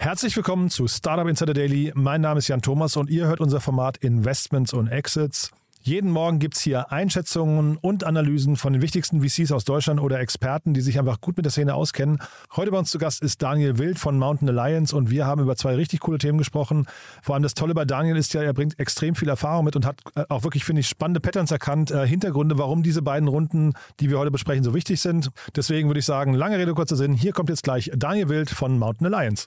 Herzlich willkommen zu Startup Insider Daily. Mein Name ist Jan Thomas und ihr hört unser Format Investments und Exits. Jeden Morgen gibt es hier Einschätzungen und Analysen von den wichtigsten VCs aus Deutschland oder Experten, die sich einfach gut mit der Szene auskennen. Heute bei uns zu Gast ist Daniel Wild von Mountain Alliance und wir haben über zwei richtig coole Themen gesprochen. Vor allem das Tolle bei Daniel ist ja, er bringt extrem viel Erfahrung mit und hat äh, auch wirklich, finde ich, spannende Patterns erkannt, äh, Hintergründe, warum diese beiden Runden, die wir heute besprechen, so wichtig sind. Deswegen würde ich sagen, lange Rede, kurzer Sinn. Hier kommt jetzt gleich Daniel Wild von Mountain Alliance.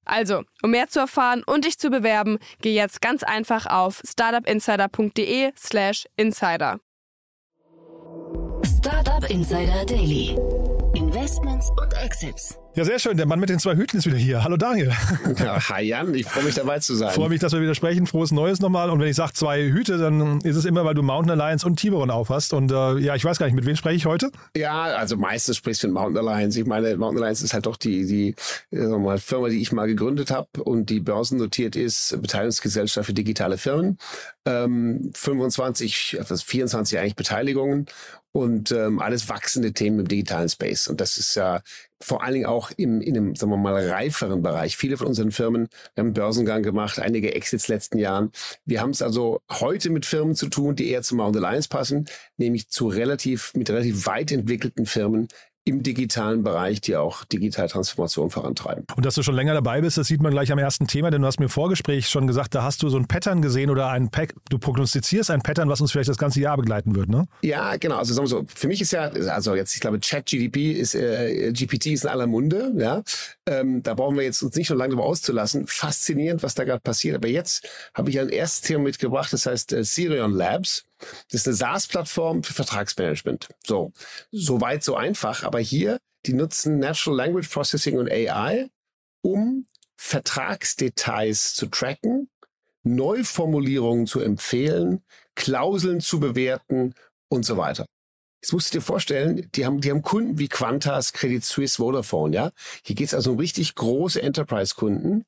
Also, um mehr zu erfahren und dich zu bewerben, geh jetzt ganz einfach auf startupinsider.de/slash insider. Startup Insider Daily. Investments und Exits. Ja, sehr schön. Der Mann mit den zwei Hüten ist wieder hier. Hallo Daniel. Ja, hi Jan, ich freue mich dabei zu sein. Ich freue mich, dass wir wieder sprechen. Frohes Neues nochmal. Und wenn ich sage zwei Hüte, dann ist es immer, weil du Mountain Alliance und Tiburon aufhast. Und äh, ja, ich weiß gar nicht, mit wem spreche ich heute? Ja, also meistens sprichst du mit Mountain Alliance. Ich meine, Mountain Alliance ist halt doch die, die wir mal, Firma, die ich mal gegründet habe und die börsennotiert ist, Beteiligungsgesellschaft für digitale Firmen. Ähm, 25, also 24 eigentlich Beteiligungen und ähm, alles wachsende Themen im digitalen Space. Und das ist ja vor allen Dingen auch im, in einem, sagen wir mal, reiferen Bereich. Viele von unseren Firmen haben Börsengang gemacht, einige Exits letzten Jahren. Wir haben es also heute mit Firmen zu tun, die eher zu Mount Alliance passen, nämlich zu relativ, mit relativ weit entwickelten Firmen im digitalen Bereich, die auch digitale Transformation vorantreiben. Und dass du schon länger dabei bist, das sieht man gleich am ersten Thema, denn du hast mir im Vorgespräch schon gesagt, da hast du so ein Pattern gesehen oder ein Pack, du prognostizierst ein Pattern, was uns vielleicht das ganze Jahr begleiten wird, ne? Ja, genau. Also sagen wir so, für mich ist ja, also jetzt, ich glaube, ChatGDP ist, äh, GPT ist in aller Munde, ja. Ähm, da brauchen wir jetzt uns nicht so lange darüber auszulassen. Faszinierend, was da gerade passiert. Aber jetzt habe ich ein erstes Thema mitgebracht, das heißt äh, Sirion Labs. Das ist eine SaaS-Plattform für Vertragsmanagement. So, weit, so einfach. Aber hier, die nutzen Natural Language Processing und AI, um Vertragsdetails zu tracken, Neuformulierungen zu empfehlen, Klauseln zu bewerten und so weiter. Jetzt musst du dir vorstellen, die haben, die haben Kunden wie Qantas, Credit Suisse, Vodafone, ja. Hier geht es also um richtig große Enterprise-Kunden,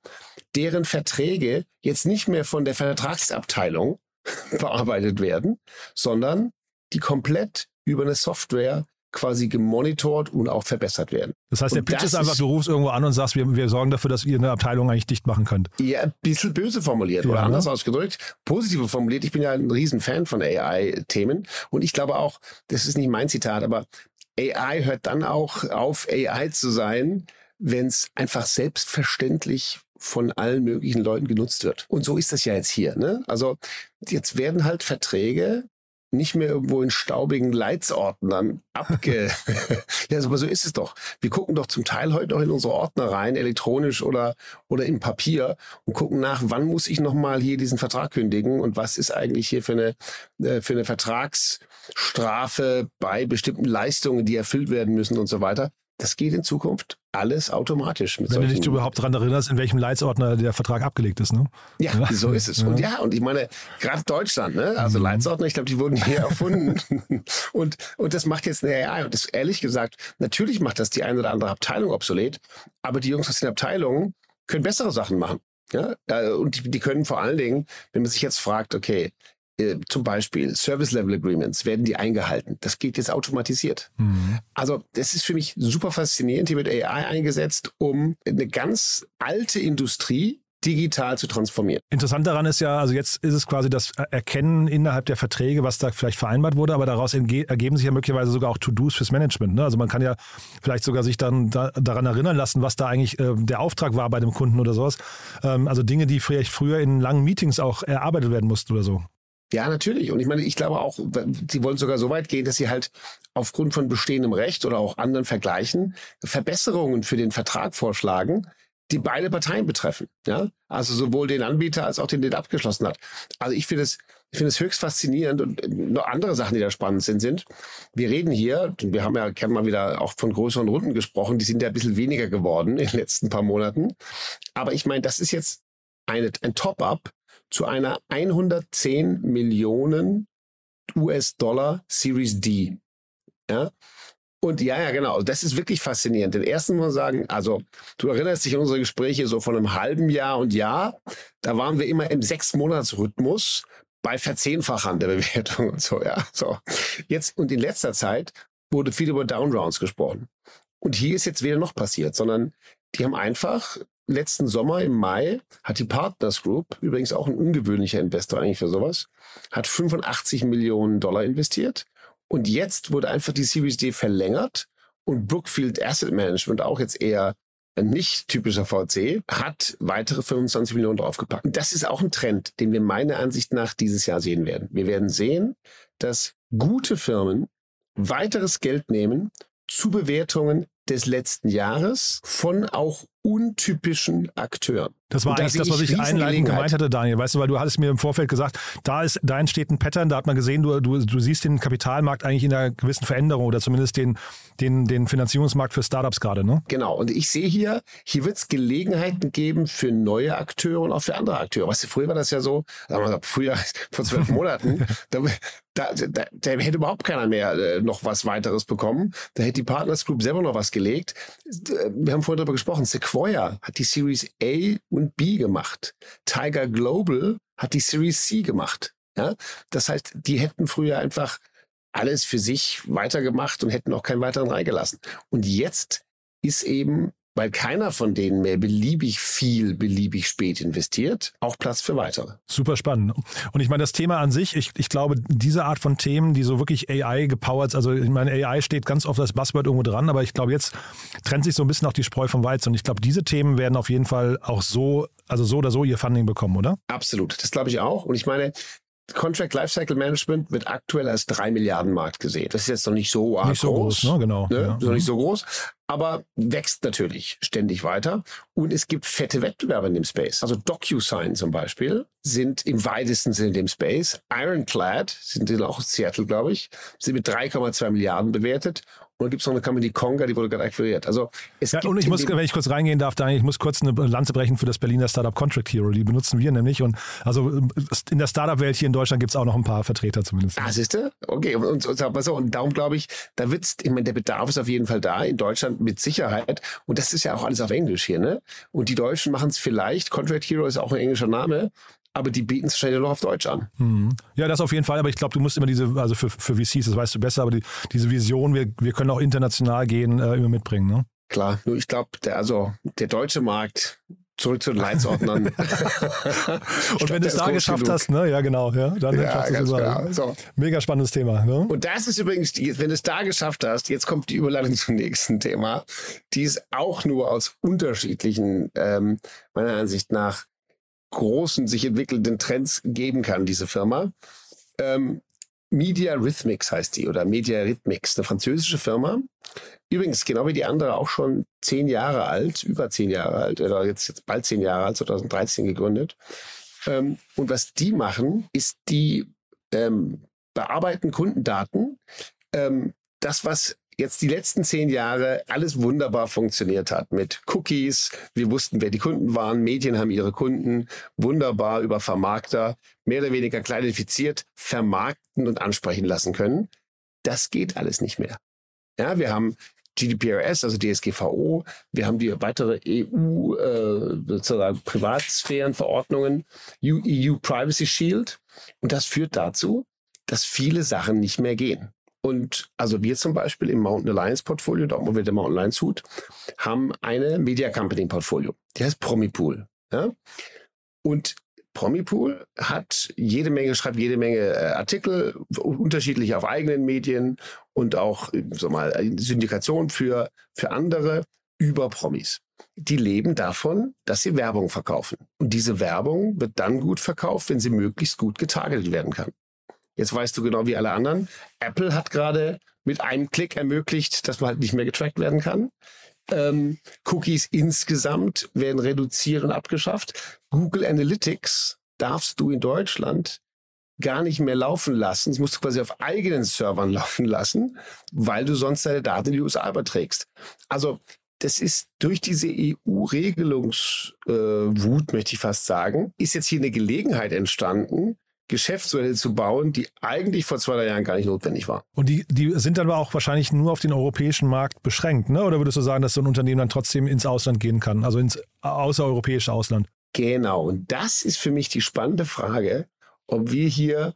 deren Verträge jetzt nicht mehr von der Vertragsabteilung bearbeitet werden, sondern die komplett über eine Software quasi gemonitort und auch verbessert werden. Das heißt, der Und Pitch das ist einfach, du rufst irgendwo an und sagst, wir, wir sorgen dafür, dass ihr eine Abteilung eigentlich dicht machen könnt. Ja, ein bisschen böse formuliert Ja, oder ne? anders ausgedrückt, positive formuliert. Ich bin ja ein Riesenfan von AI-Themen und ich glaube auch, das ist nicht mein Zitat, aber AI hört dann auch auf, AI zu sein, wenn es einfach selbstverständlich von allen möglichen Leuten genutzt wird. Und so ist das ja jetzt hier. Ne? Also jetzt werden halt Verträge nicht mehr irgendwo in staubigen Leitsordnern abge... ja, aber so ist es doch. Wir gucken doch zum Teil heute noch in unsere Ordner rein, elektronisch oder, oder im Papier und gucken nach, wann muss ich nochmal hier diesen Vertrag kündigen und was ist eigentlich hier für eine, äh, für eine Vertragsstrafe bei bestimmten Leistungen, die erfüllt werden müssen und so weiter. Das geht in Zukunft alles automatisch mit Wenn du dich überhaupt daran erinnerst, in welchem Leitsordner der Vertrag abgelegt ist, ne? ja, so ist es. Und ja, und ich meine, gerade Deutschland, ne? also Mhm. Leitsordner, ich glaube, die wurden hier erfunden. und, und das macht jetzt eine AI. Und das ehrlich gesagt, natürlich macht das die eine oder andere Abteilung obsolet, aber die Jungs aus den Abteilungen können bessere Sachen machen. Ja? Äh, Und die, die können vor allen Dingen, wenn man sich jetzt fragt, okay, äh, zum Beispiel Service Level Agreements, werden die eingehalten? Das geht jetzt automatisiert. Mhm. Also das ist für mich super faszinierend. Hier wird AI eingesetzt, um eine ganz alte Industrie digital zu transformieren. Interessant daran ist ja, also jetzt ist es quasi das Erkennen innerhalb der Verträge, was da vielleicht vereinbart wurde, aber daraus ergeben sich ja möglicherweise sogar auch To-Dos fürs Management. Ne? Also man kann ja vielleicht sogar sich dann da, daran erinnern lassen, was da eigentlich äh, der Auftrag war bei dem Kunden oder sowas. Ähm, also Dinge, die vielleicht früher in langen Meetings auch erarbeitet werden mussten oder so. Ja, natürlich. Und ich meine, ich glaube auch, sie wollen sogar so weit gehen, dass sie halt aufgrund von bestehendem Recht oder auch anderen Vergleichen Verbesserungen für den Vertrag vorschlagen, die beide Parteien betreffen. Ja, also sowohl den Anbieter als auch den, den abgeschlossen hat. Also ich finde es, ich finde es höchst faszinierend und noch andere Sachen, die da spannend sind, sind, wir reden hier, wir haben ja, kennen mal wieder auch von größeren Runden gesprochen, die sind ja ein bisschen weniger geworden in den letzten paar Monaten. Aber ich meine, das ist jetzt eine, ein Top-up zu einer 110 Millionen US-Dollar Series D. Ja? Und ja, ja, genau. Das ist wirklich faszinierend. Den ersten muss man sagen, also du erinnerst dich an unsere Gespräche so von einem halben Jahr und Jahr. Da waren wir immer im Sechs-Monats-Rhythmus bei Verzehnfachern der Bewertung und so, ja. So. Jetzt und in letzter Zeit wurde viel über Downrounds gesprochen. Und hier ist jetzt wieder noch passiert, sondern die haben einfach letzten Sommer im Mai hat die Partners Group, übrigens auch ein ungewöhnlicher Investor eigentlich für sowas, hat 85 Millionen Dollar investiert. Und jetzt wurde einfach die Series D verlängert und Brookfield Asset Management, auch jetzt eher ein nicht typischer VC, hat weitere 25 Millionen draufgepackt. Und das ist auch ein Trend, den wir meiner Ansicht nach dieses Jahr sehen werden. Wir werden sehen, dass gute Firmen weiteres Geld nehmen zu Bewertungen des letzten Jahres von auch untypischen Akteuren. Das war eigentlich das, was ich einleitend gemeint hatte, Daniel. Weißt du, weil du hattest mir im Vorfeld gesagt, da ist, da entsteht ein Pattern, da hat man gesehen, du, du, du siehst den Kapitalmarkt eigentlich in einer gewissen Veränderung oder zumindest den, den, den Finanzierungsmarkt für Startups gerade, ne? Genau. Und ich sehe hier, hier wird es Gelegenheiten geben für neue Akteure und auch für andere Akteure. Weißt du, früher war das ja so, früher, vor zwölf Monaten, da, da, da, da, hätte überhaupt keiner mehr äh, noch was weiteres bekommen. Da hätte die Partners Group selber noch was gelegt. Wir haben vorhin darüber gesprochen, Sequoia hat die Series A und B gemacht. Tiger Global hat die Series C gemacht. Ja? Das heißt, die hätten früher einfach alles für sich weitergemacht und hätten auch keinen weiteren reingelassen. Und jetzt ist eben weil keiner von denen mehr beliebig viel, beliebig spät investiert, auch Platz für weitere. Super spannend. Und ich meine, das Thema an sich, ich, ich glaube, diese Art von Themen, die so wirklich AI gepowert, also ich meine, AI steht ganz oft das Buzzword irgendwo dran, aber ich glaube, jetzt trennt sich so ein bisschen auch die Spreu vom Weizen. Und ich glaube, diese Themen werden auf jeden Fall auch so, also so oder so ihr Funding bekommen, oder? Absolut. Das glaube ich auch. Und ich meine, Contract Lifecycle Management wird aktuell als drei Milliarden Markt gesehen. Das ist jetzt noch nicht so nicht so groß, ne? genau. Ne? Ja. Noch nicht so groß, aber wächst natürlich ständig weiter. Und es gibt fette Wettbewerber in dem Space. Also DocuSign zum Beispiel sind im weitesten Sinne in dem Space. Ironclad sind auch Seattle, glaube ich, sind mit 3,2 Milliarden bewertet. Und dann gibt es noch eine Company Conga, die wurde gerade akquiriert. Also es ja, und ich muss, wenn ich kurz reingehen darf, Daniel, ich muss kurz eine Lanze brechen für das Berliner Startup Contract Hero. Die benutzen wir nämlich. Und also in der Startup-Welt hier in Deutschland gibt es auch noch ein paar Vertreter zumindest. Ah, siehst du? Okay. Und, und, und, und darum glaube ich, da wird's, ich meine, der Bedarf ist auf jeden Fall da, in Deutschland mit Sicherheit. Und das ist ja auch alles auf Englisch hier, ne? Und die Deutschen machen es vielleicht. Contract Hero ist auch ein englischer Name aber die bieten es wahrscheinlich noch auf Deutsch an. Mhm. Ja, das auf jeden Fall, aber ich glaube, du musst immer diese, also für, für VCs, das weißt du besser, aber die, diese Vision, wir, wir können auch international gehen, äh, immer mitbringen. Ne? Klar, nur ich glaube, der, also der deutsche Markt, zurück zu den Leitsordnern. und wenn du es da geschafft hast, ne, ja genau, ja, dann ja, schaffst du es Genau. So. Mega spannendes Thema. Ne? Und das ist übrigens, wenn du es da geschafft hast, jetzt kommt die Überleitung zum nächsten Thema, die es auch nur aus unterschiedlichen, ähm, meiner Ansicht nach, großen, sich entwickelnden Trends geben kann, diese Firma. Ähm, Media Rhythmics heißt die oder Media Rhythmics, eine französische Firma. Übrigens, genau wie die andere, auch schon zehn Jahre alt, über zehn Jahre alt, oder jetzt, jetzt bald zehn Jahre alt, 2013 gegründet. Ähm, und was die machen, ist, die ähm, bearbeiten Kundendaten. Ähm, das, was jetzt die letzten zehn Jahre alles wunderbar funktioniert hat mit Cookies. Wir wussten, wer die Kunden waren. Medien haben ihre Kunden wunderbar über Vermarkter mehr oder weniger klarifiziert vermarkten und ansprechen lassen können. Das geht alles nicht mehr. Ja, wir haben GDPRS, also DSGVO. Wir haben die weitere EU äh, sozusagen Privatsphärenverordnungen, EU Privacy Shield. Und das führt dazu, dass viele Sachen nicht mehr gehen. Und also wir zum Beispiel im Mountain Alliance Portfolio, da auch mal wieder Mountain Alliance Hut, haben eine Media Company Portfolio. Die heißt Promipool. Ja? Und Promipool hat jede Menge, schreibt jede Menge äh, Artikel, unterschiedlich auf eigenen Medien und auch so mal Syndikation für, für andere über Promis. Die leben davon, dass sie Werbung verkaufen. Und diese Werbung wird dann gut verkauft, wenn sie möglichst gut getargetet werden kann. Jetzt weißt du genau wie alle anderen. Apple hat gerade mit einem Klick ermöglicht, dass man halt nicht mehr getrackt werden kann. Ähm, Cookies insgesamt werden reduziert und abgeschafft. Google Analytics darfst du in Deutschland gar nicht mehr laufen lassen. Das musst du quasi auf eigenen Servern laufen lassen, weil du sonst deine Daten in die USA überträgst. Also das ist durch diese EU-Regelungswut, äh, möchte ich fast sagen, ist jetzt hier eine Gelegenheit entstanden, Geschäftsmodelle zu bauen, die eigentlich vor zwei, drei Jahren gar nicht notwendig waren. Und die, die sind dann aber auch wahrscheinlich nur auf den europäischen Markt beschränkt, ne? Oder würdest du sagen, dass so ein Unternehmen dann trotzdem ins Ausland gehen kann, also ins außereuropäische Ausland? Genau. Und das ist für mich die spannende Frage, ob wir hier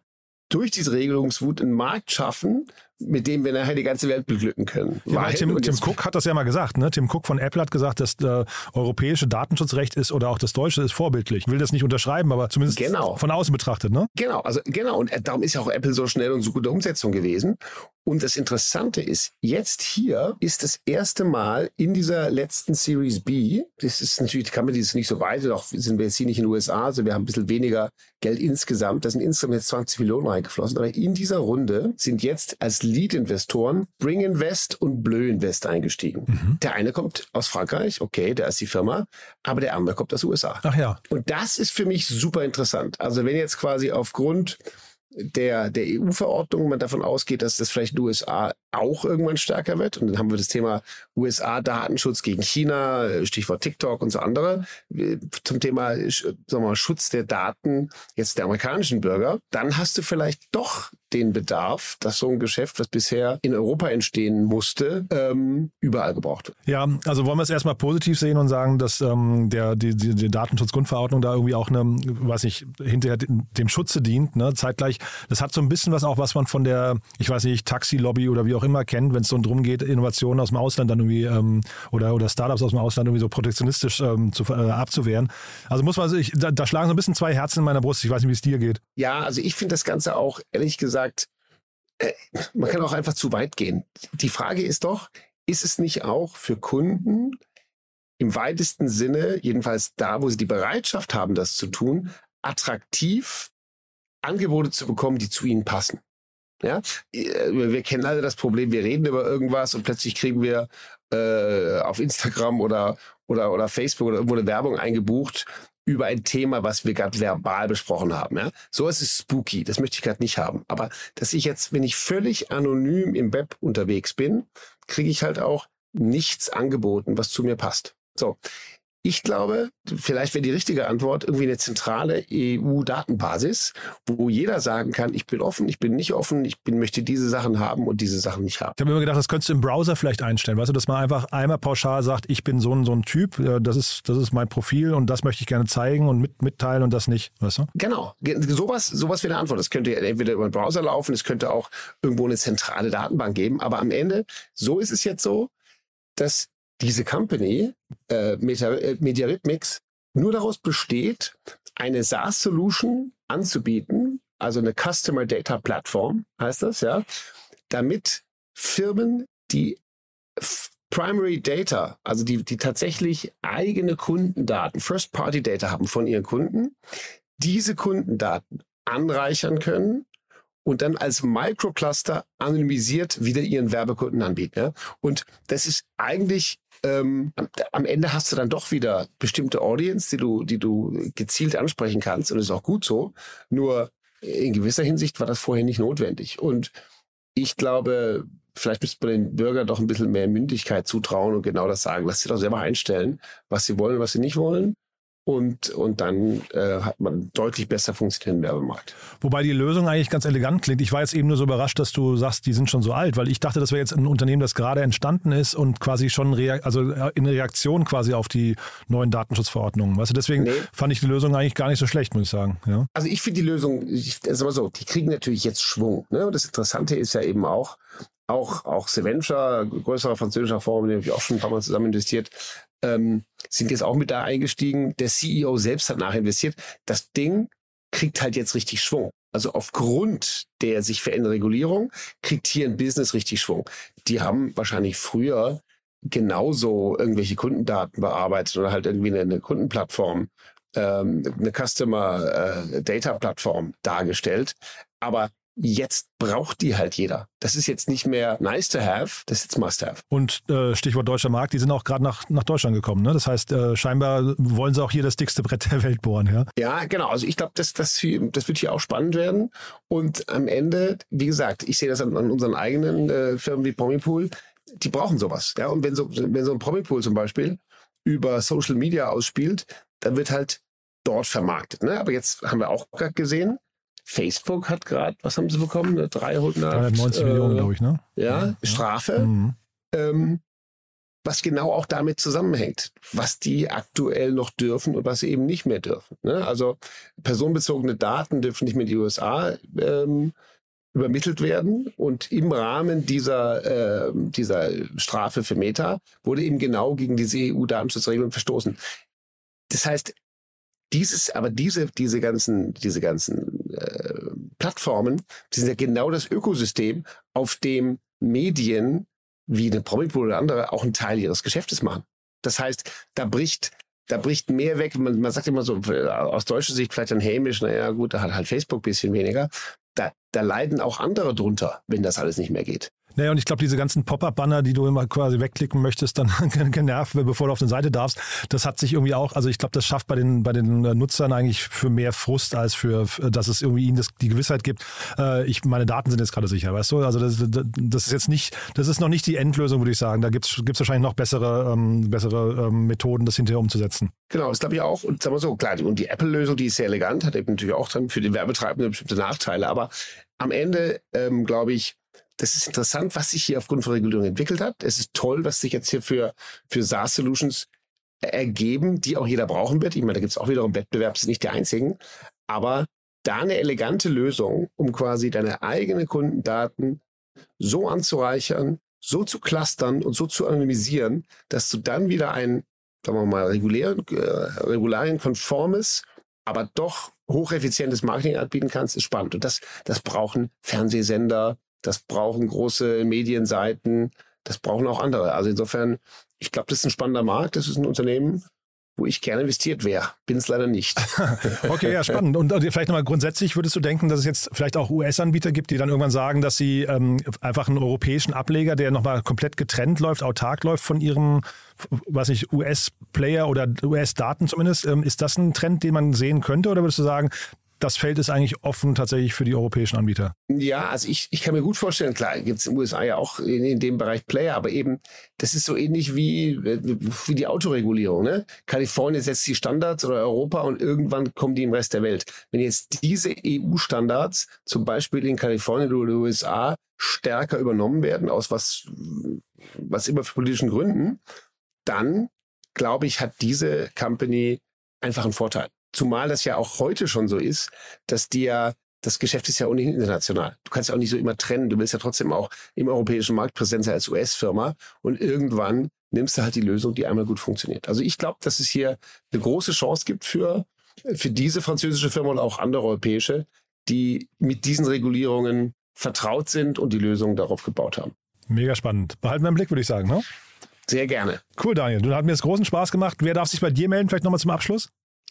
durch diese Regelungswut einen Markt schaffen, mit dem wir nachher die ganze Welt beglücken können. Ja, weil Tim, Tim Cook hat das ja mal gesagt. Ne? Tim Cook von Apple hat gesagt, das äh, europäische Datenschutzrecht ist oder auch das deutsche ist vorbildlich. Ich will das nicht unterschreiben, aber zumindest genau. von außen betrachtet. Ne? Genau, also genau. Und darum ist ja auch Apple so schnell und so gute Umsetzung gewesen. Und das Interessante ist, jetzt hier ist das erste Mal in dieser letzten Series B, das ist natürlich, die Company ist nicht so weit, doch sind wir jetzt hier nicht in den USA, also wir haben ein bisschen weniger Geld insgesamt. Da sind insgesamt jetzt 20 Millionen reingeflossen. Aber in dieser Runde sind jetzt als Lead-Investoren Bring Invest und Bleu Invest eingestiegen. Mhm. Der eine kommt aus Frankreich, okay, da ist die Firma, aber der andere kommt aus den USA. Ach ja. Und das ist für mich super interessant. Also wenn jetzt quasi aufgrund der, der EU-Verordnung man davon ausgeht, dass das vielleicht in den USA auch irgendwann stärker wird. Und dann haben wir das Thema USA-Datenschutz gegen China, Stichwort TikTok und so andere. Zum Thema sagen wir mal, Schutz der Daten jetzt der amerikanischen Bürger. Dann hast du vielleicht doch den Bedarf, dass so ein Geschäft, was bisher in Europa entstehen musste, ähm, überall gebraucht wird. Ja, also wollen wir es erstmal positiv sehen und sagen, dass ähm, der, die, die, die Datenschutzgrundverordnung da irgendwie auch eine, weiß ich, hinterher dem Schutze dient, ne? zeitgleich. Das hat so ein bisschen was auch, was man von der, ich weiß nicht, Taxi-Lobby oder wie auch immer kennt, wenn es so drum geht, Innovationen aus dem Ausland dann irgendwie ähm, oder, oder Startups aus dem Ausland irgendwie so protektionistisch ähm, zu, äh, abzuwehren. Also muss man, ich, da, da schlagen so ein bisschen zwei Herzen in meiner Brust. Ich weiß nicht, wie es dir geht. Ja, also ich finde das Ganze auch, ehrlich gesagt, äh, man kann auch einfach zu weit gehen. Die Frage ist doch, ist es nicht auch für Kunden im weitesten Sinne, jedenfalls da, wo sie die Bereitschaft haben, das zu tun, attraktiv Angebote zu bekommen, die zu ihnen passen? Ja, äh, wir kennen alle das Problem, wir reden über irgendwas und plötzlich kriegen wir äh, auf Instagram oder, oder, oder Facebook oder irgendwo eine Werbung eingebucht über ein Thema, was wir gerade verbal besprochen haben. Ja? So ist es spooky, das möchte ich gerade nicht haben. Aber dass ich jetzt, wenn ich völlig anonym im Web unterwegs bin, kriege ich halt auch nichts angeboten, was zu mir passt. So, ich glaube, vielleicht wäre die richtige Antwort irgendwie eine zentrale EU-Datenbasis, wo jeder sagen kann, ich bin offen, ich bin nicht offen, ich bin, möchte diese Sachen haben und diese Sachen nicht haben. Ich habe mir immer gedacht, das könntest du im Browser vielleicht einstellen, weißt du, dass man einfach einmal pauschal sagt, ich bin so ein, so ein Typ, äh, das ist, das ist mein Profil und das möchte ich gerne zeigen und mit, mitteilen und das nicht, weißt du? Genau, sowas, sowas wäre eine Antwort. Das könnte entweder über den Browser laufen, es könnte auch irgendwo eine zentrale Datenbank geben, aber am Ende, so ist es jetzt so, dass diese Company, äh, äh Mediarhythmics, nur daraus besteht, eine SaaS-Solution anzubieten, also eine Customer Data Platform heißt das, ja, damit Firmen, die Primary Data, also die, die tatsächlich eigene Kundendaten, First-Party-Data haben von ihren Kunden, diese Kundendaten anreichern können und dann als Microcluster anonymisiert wieder ihren Werbekunden anbieten. Ja? Und das ist eigentlich ähm, am Ende hast du dann doch wieder bestimmte Audience, die du, die du gezielt ansprechen kannst und das ist auch gut so. Nur in gewisser Hinsicht war das vorher nicht notwendig. Und ich glaube, vielleicht müsste man den Bürgern doch ein bisschen mehr Mündigkeit zutrauen und genau das sagen. Lass sie doch selber einstellen, was sie wollen, was sie nicht wollen und, und dann äh, hat man deutlich besser funktionierenden Werbemarkt. Wobei die Lösung eigentlich ganz elegant klingt. Ich war jetzt eben nur so überrascht, dass du sagst, die sind schon so alt, weil ich dachte, das wäre jetzt ein Unternehmen, das gerade entstanden ist und quasi schon rea also äh, in Reaktion quasi auf die neuen Datenschutzverordnungen. Weißt du, deswegen nee. fand ich die Lösung eigentlich gar nicht so schlecht, muss ich sagen. Ja? Also ich finde die Lösung, ich, also so, die kriegen natürlich jetzt Schwung. Ne? Und das Interessante ist ja eben auch, auch, auch Seventure, größerer französischer Fonds, mit dem ich auch schon ein paar Mal zusammen investiert, ähm, sind jetzt auch mit da eingestiegen. Der CEO selbst hat nachinvestiert. Das Ding kriegt halt jetzt richtig Schwung. Also aufgrund der sich verändernden Regulierung kriegt hier ein Business richtig Schwung. Die haben wahrscheinlich früher genauso irgendwelche Kundendaten bearbeitet oder halt irgendwie eine, eine Kundenplattform, ähm, eine Customer äh, Data Plattform dargestellt. Aber jetzt braucht die halt jeder. Das ist jetzt nicht mehr nice to have, das ist jetzt must have. Und äh, Stichwort deutscher Markt, die sind auch gerade nach, nach Deutschland gekommen. Ne? Das heißt, äh, scheinbar wollen sie auch hier das dickste Brett der Welt bohren. Ja, ja genau. Also ich glaube, das, das, das wird hier auch spannend werden. Und am Ende, wie gesagt, ich sehe das an, an unseren eigenen äh, Firmen wie Promipool, die brauchen sowas. Ja? Und wenn so, wenn so ein Promipool zum Beispiel über Social Media ausspielt, dann wird halt dort vermarktet. Ne? Aber jetzt haben wir auch gerade gesehen, Facebook hat gerade, was haben sie bekommen? 300, 390 äh, Millionen, glaube ich, ne? Ja, ja. Strafe. Mhm. Ähm, was genau auch damit zusammenhängt, was die aktuell noch dürfen und was sie eben nicht mehr dürfen. Ne? Also personenbezogene Daten dürfen nicht mehr in die USA ähm, übermittelt werden. Und im Rahmen dieser, äh, dieser Strafe für Meta wurde eben genau gegen diese EU-Datenschutzregeln verstoßen. Das heißt, dieses, aber diese, diese ganzen, diese ganzen äh, Plattformen, die sind ja genau das Ökosystem, auf dem Medien wie eine Promipool oder andere auch einen Teil ihres Geschäftes machen. Das heißt, da bricht, da bricht mehr weg. Man, man sagt immer so, aus deutscher Sicht vielleicht ein hämisch, naja, gut, da hat halt Facebook bisschen weniger. Da, da leiden auch andere drunter, wenn das alles nicht mehr geht. Naja, und ich glaube, diese ganzen Pop-Up-Banner, die du immer quasi wegklicken möchtest, dann genervt, bevor du auf eine Seite darfst, das hat sich irgendwie auch, also ich glaube, das schafft bei den, bei den Nutzern eigentlich für mehr Frust, als für, dass es irgendwie ihnen das, die Gewissheit gibt, äh, ich, meine Daten sind jetzt gerade sicher, weißt du? Also das, das ist jetzt nicht, das ist noch nicht die Endlösung, würde ich sagen. Da gibt es wahrscheinlich noch bessere, ähm, bessere ähm, Methoden, das hinterher umzusetzen. Genau, das glaube ich auch. Und sagen wir so, klar, und die Apple-Lösung, die ist sehr elegant, hat eben natürlich auch dann für den Werbetreibenden bestimmte Nachteile. Aber am Ende, ähm, glaube ich, das ist interessant, was sich hier aufgrund von Regulierung entwickelt hat. Es ist toll, was sich jetzt hier für, für SaaS-Solutions ergeben, die auch jeder brauchen wird. Ich meine, da gibt es auch wiederum Wettbewerb, ist nicht der einzigen. Aber da eine elegante Lösung, um quasi deine eigenen Kundendaten so anzureichern, so zu clustern und so zu anonymisieren, dass du dann wieder ein, sagen wir mal, regulär, äh, regularienkonformes, aber doch hocheffizientes Marketing anbieten kannst, ist spannend. Und das, das brauchen Fernsehsender, das brauchen große Medienseiten, das brauchen auch andere. Also insofern, ich glaube, das ist ein spannender Markt, das ist ein Unternehmen, wo ich gerne investiert wäre. Bin es leider nicht. okay, ja, spannend. Und vielleicht nochmal grundsätzlich, würdest du denken, dass es jetzt vielleicht auch US-Anbieter gibt, die dann irgendwann sagen, dass sie ähm, einfach einen europäischen Ableger, der nochmal komplett getrennt läuft, autark läuft von ihrem, was ich, US-Player oder US-Daten zumindest, ähm, ist das ein Trend, den man sehen könnte? Oder würdest du sagen, das Feld ist eigentlich offen tatsächlich für die europäischen Anbieter. Ja, also ich, ich kann mir gut vorstellen, klar, gibt es in den USA ja auch in, in, dem Bereich Player, aber eben, das ist so ähnlich wie, wie die Autoregulierung. Ne? Kalifornien setzt die Standards oder Europa und irgendwann kommen die im Rest der Welt. Wenn jetzt diese EU-Standards zum Beispiel in Kalifornien oder den USA stärker übernommen werden, aus was, was immer für politischen Gründen, dann, glaube ich, hat diese Company einfach einen Vorteil. Zumal das ja auch heute schon so ist, dass dir das Geschäft ist ja ohnehin international. Du kannst ja auch nicht so immer trennen. Du willst ja trotzdem auch im europäischen Markt präsent sein als US-Firma. Und irgendwann nimmst du halt die Lösung, die einmal gut funktioniert. Also ich glaube, dass es hier eine große Chance gibt für, für diese französische Firma und auch andere europäische, die mit diesen Regulierungen vertraut sind und die Lösungen darauf gebaut haben. Mega spannend. Behalten wir im Blick, würde ich sagen. Ne? Sehr gerne. Cool, Daniel. Du hast mir jetzt großen Spaß gemacht. Wer darf sich bei dir melden? Vielleicht nochmal zum Abschluss?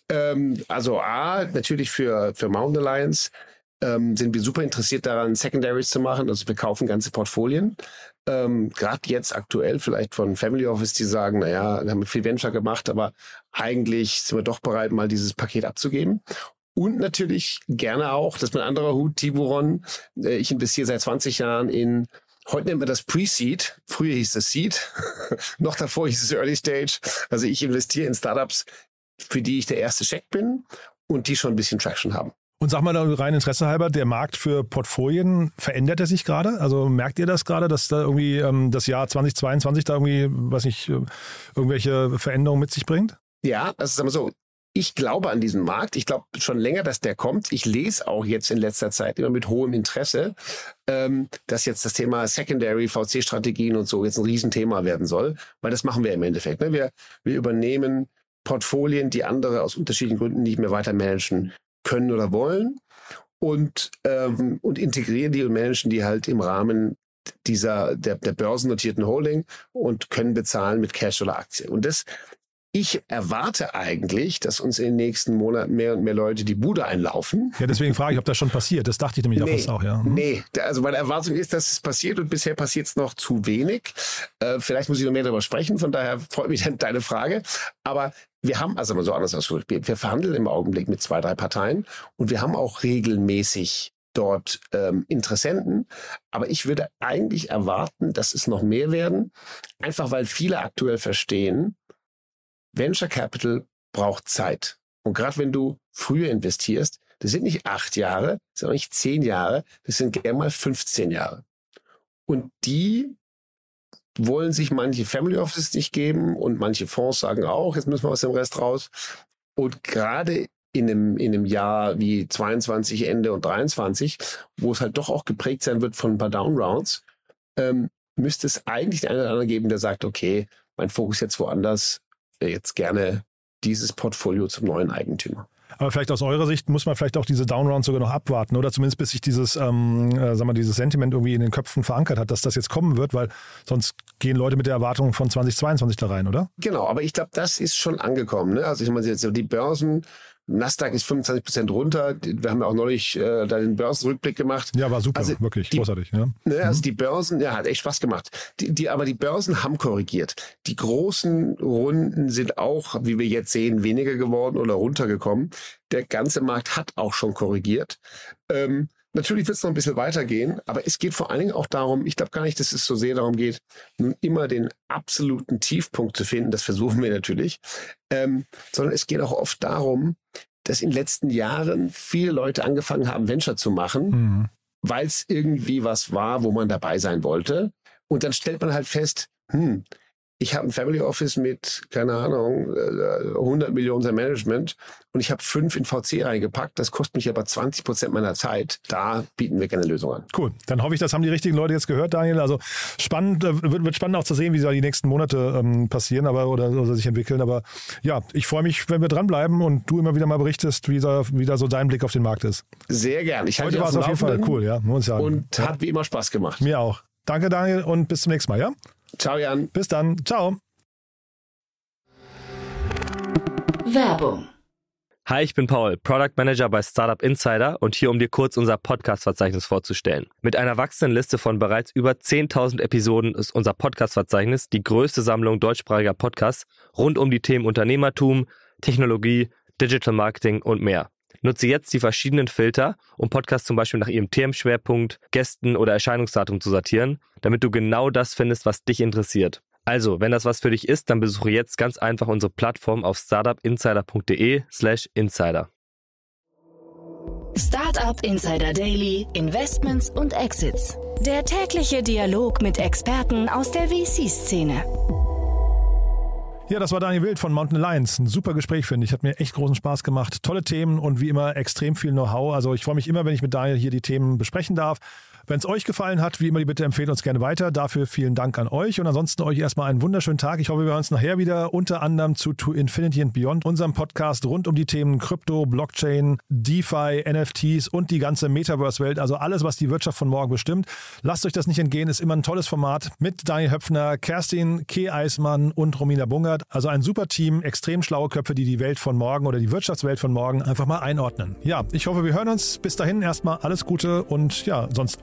Ähm, also A, natürlich für, für Mountain Alliance ähm, sind wir super interessiert daran, Secondaries zu machen. Also wir kaufen ganze Portfolien. Ähm, Gerade jetzt aktuell vielleicht von Family Office, die sagen, naja, wir haben viel Venture gemacht, aber eigentlich sind wir doch bereit, mal dieses Paket abzugeben. Und natürlich gerne auch, das ist mein anderer Hut, Tiburon. Äh, ich investiere seit 20 Jahren in Heute nennen wir das Pre-Seed. Früher hieß es Seed. Noch davor hieß es Early Stage. Also ich investiere in Startups, für die ich der erste Check bin und die schon ein bisschen Traction haben. Und sag mal rein Interesse halber, der Markt für Portfolien, verändert er sich gerade? Also merkt ihr das gerade, dass da irgendwie ähm, das Jahr 2022 da irgendwie, was nicht, äh, irgendwelche Veränderungen mit sich bringt? Ja, also sagen wir so, ich glaube an diesen Markt. Ich glaube schon länger, dass der kommt. Ich lese auch jetzt in letzter Zeit immer mit hohem Interesse, ähm, dass jetzt das Thema Secondary VC-Strategien und so jetzt ein Riesenthema werden soll, weil das machen wir im Endeffekt. Ne? Wir, wir übernehmen Portfolien, die andere aus unterschiedlichen Gründen nicht mehr weiter managen können oder wollen und, ähm, und integrieren die und managen die halt im Rahmen dieser der, der börsennotierten Holding und können bezahlen mit Cash oder Aktie. Und das ich erwarte eigentlich, dass uns in den nächsten Monaten mehr und mehr Leute die Bude einlaufen. Ja, deswegen frage ich, ob das schon passiert. Das dachte ich nämlich nee, auch, ja. Mhm. Nee, also meine Erwartung ist, dass es passiert und bisher passiert es noch zu wenig. Äh, vielleicht muss ich noch mehr darüber sprechen, von daher freut mich dann deine Frage. Aber wir haben, also mal so anders ausgedrückt, wir verhandeln im Augenblick mit zwei, drei Parteien und wir haben auch regelmäßig dort ähm, Interessenten. Aber ich würde eigentlich erwarten, dass es noch mehr werden, einfach weil viele aktuell verstehen, Venture Capital braucht Zeit. Und gerade wenn du früher investierst, das sind nicht acht Jahre, das sind auch nicht zehn Jahre, das sind gerne mal 15 Jahre. Und die wollen sich manche Family Offices nicht geben und manche Fonds sagen auch, jetzt müssen wir aus dem Rest raus. Und gerade in einem, in einem Jahr wie 22 Ende und 23, wo es halt doch auch geprägt sein wird von ein paar Downrounds, ähm, müsste es eigentlich den einen oder anderen geben, der sagt, okay, mein Fokus jetzt woanders, jetzt gerne dieses Portfolio zum neuen Eigentümer. Aber vielleicht aus eurer Sicht muss man vielleicht auch diese Downround sogar noch abwarten oder zumindest bis sich dieses, ähm, äh, sag mal, dieses Sentiment irgendwie in den Köpfen verankert hat, dass das jetzt kommen wird, weil sonst gehen Leute mit der Erwartung von 2022 da rein, oder? Genau, aber ich glaube, das ist schon angekommen. Ne? Also ich meine, jetzt die Börsen Nasdaq ist 25 Prozent runter. Wir haben ja auch neulich äh, da den Börsenrückblick gemacht. Ja, war super, also wirklich die, großartig. Ja. Ne, also mhm. die Börsen, ja, hat echt Spaß gemacht. Die, die, aber die Börsen haben korrigiert. Die großen Runden sind auch, wie wir jetzt sehen, weniger geworden oder runtergekommen. Der ganze Markt hat auch schon korrigiert. Ähm, Natürlich wird es noch ein bisschen weitergehen, aber es geht vor allen Dingen auch darum, ich glaube gar nicht, dass es so sehr darum geht, nun immer den absoluten Tiefpunkt zu finden, das versuchen wir natürlich, ähm, sondern es geht auch oft darum, dass in den letzten Jahren viele Leute angefangen haben, Venture zu machen, mhm. weil es irgendwie was war, wo man dabei sein wollte. Und dann stellt man halt fest, hm, ich habe ein Family Office mit, keine Ahnung, 100 äh, Millionen sein Management und ich habe fünf in VC reingepackt. Das kostet mich aber 20 Prozent meiner Zeit. Da bieten wir keine Lösung an. Cool. Dann hoffe ich, das haben die richtigen Leute jetzt gehört, Daniel. Also spannend, äh, wird, wird spannend auch zu sehen, wie da die nächsten Monate ähm, passieren aber, oder, oder sich entwickeln. Aber ja, ich freue mich, wenn wir dranbleiben und du immer wieder mal berichtest, wie da, wie da so dein Blick auf den Markt ist. Sehr gern. Ich Heute war es auf jeden Fall cool, ja. Muss ich sagen. Und hat wie immer Spaß gemacht. Mir auch. Danke, Daniel, und bis zum nächsten Mal, ja? Ciao, Jan. Bis dann. Ciao. Werbung. Hi, ich bin Paul, Product Manager bei Startup Insider und hier, um dir kurz unser Podcast-Verzeichnis vorzustellen. Mit einer wachsenden Liste von bereits über 10.000 Episoden ist unser Podcast-Verzeichnis die größte Sammlung deutschsprachiger Podcasts rund um die Themen Unternehmertum, Technologie, Digital Marketing und mehr. Nutze jetzt die verschiedenen Filter, um Podcasts zum Beispiel nach ihrem Themenschwerpunkt, Gästen oder Erscheinungsdatum zu sortieren, damit du genau das findest, was dich interessiert. Also, wenn das was für dich ist, dann besuche jetzt ganz einfach unsere Plattform auf startupinsider.de/slash insider. Startup Insider Daily, Investments und Exits. Der tägliche Dialog mit Experten aus der VC-Szene. Ja, das war Daniel Wild von Mountain Alliance. Ein super Gespräch, finde ich. Hat mir echt großen Spaß gemacht. Tolle Themen und wie immer extrem viel Know-how. Also ich freue mich immer, wenn ich mit Daniel hier die Themen besprechen darf. Wenn es euch gefallen hat, wie immer die Bitte empfehlt uns gerne weiter. Dafür vielen Dank an euch und ansonsten euch erstmal einen wunderschönen Tag. Ich hoffe, wir hören uns nachher wieder unter anderem zu To Infinity and Beyond, unserem Podcast rund um die Themen Krypto, Blockchain, DeFi, NFTs und die ganze Metaverse-Welt. Also alles, was die Wirtschaft von morgen bestimmt. Lasst euch das nicht entgehen, ist immer ein tolles Format mit Daniel Höpfner, Kerstin K. Eismann und Romina Bungert. Also ein super Team, extrem schlaue Köpfe, die die Welt von morgen oder die Wirtschaftswelt von morgen einfach mal einordnen. Ja, ich hoffe, wir hören uns. Bis dahin erstmal alles Gute und ja, sonst